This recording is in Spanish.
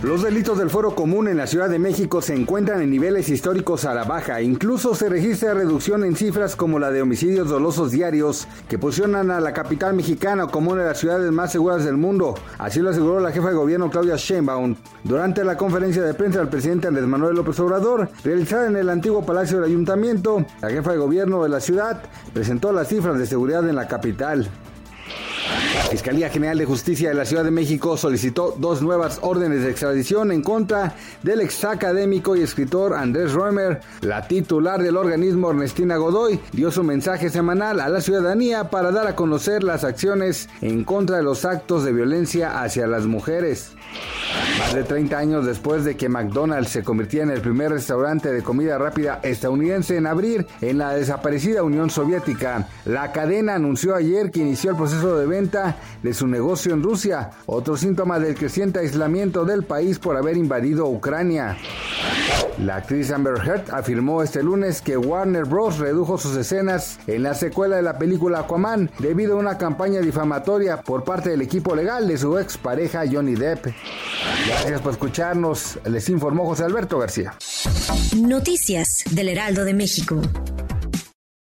Los delitos del foro común en la Ciudad de México se encuentran en niveles históricos a la baja. Incluso se registra reducción en cifras como la de homicidios dolosos diarios, que posicionan a la capital mexicana como una de las ciudades más seguras del mundo. Así lo aseguró la jefa de gobierno Claudia Sheinbaum durante la conferencia de prensa del presidente Andrés Manuel López Obrador, realizada en el antiguo Palacio del Ayuntamiento. La jefa de gobierno de la ciudad presentó las cifras de seguridad en la capital. La Fiscalía General de Justicia de la Ciudad de México solicitó dos nuevas órdenes de extradición en contra del ex académico y escritor Andrés Roemer. La titular del organismo, Ernestina Godoy, dio su mensaje semanal a la ciudadanía para dar a conocer las acciones en contra de los actos de violencia hacia las mujeres. Más de 30 años después de que McDonald's se convirtiera en el primer restaurante de comida rápida estadounidense en abrir en la desaparecida Unión Soviética, la cadena anunció ayer que inició el proceso de venta de su negocio en Rusia, otro síntoma del creciente aislamiento del país por haber invadido Ucrania. La actriz Amber Heard afirmó este lunes que Warner Bros. redujo sus escenas en la secuela de la película Aquaman debido a una campaña difamatoria por parte del equipo legal de su ex pareja Johnny Depp. Gracias por escucharnos, les informó José Alberto García. Noticias del Heraldo de México.